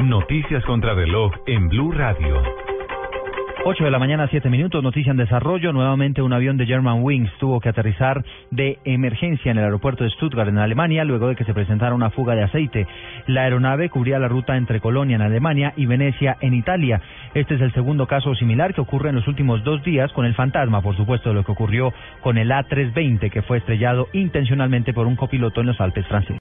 Noticias contra reloj en Blue Radio. 8 de la mañana, 7 minutos, noticia en desarrollo. Nuevamente un avión de German Wings tuvo que aterrizar de emergencia en el aeropuerto de Stuttgart, en Alemania, luego de que se presentara una fuga de aceite. La aeronave cubría la ruta entre Colonia, en Alemania, y Venecia, en Italia. Este es el segundo caso similar que ocurre en los últimos dos días con el fantasma, por supuesto, de lo que ocurrió con el A320, que fue estrellado intencionalmente por un copiloto en los Alpes franceses.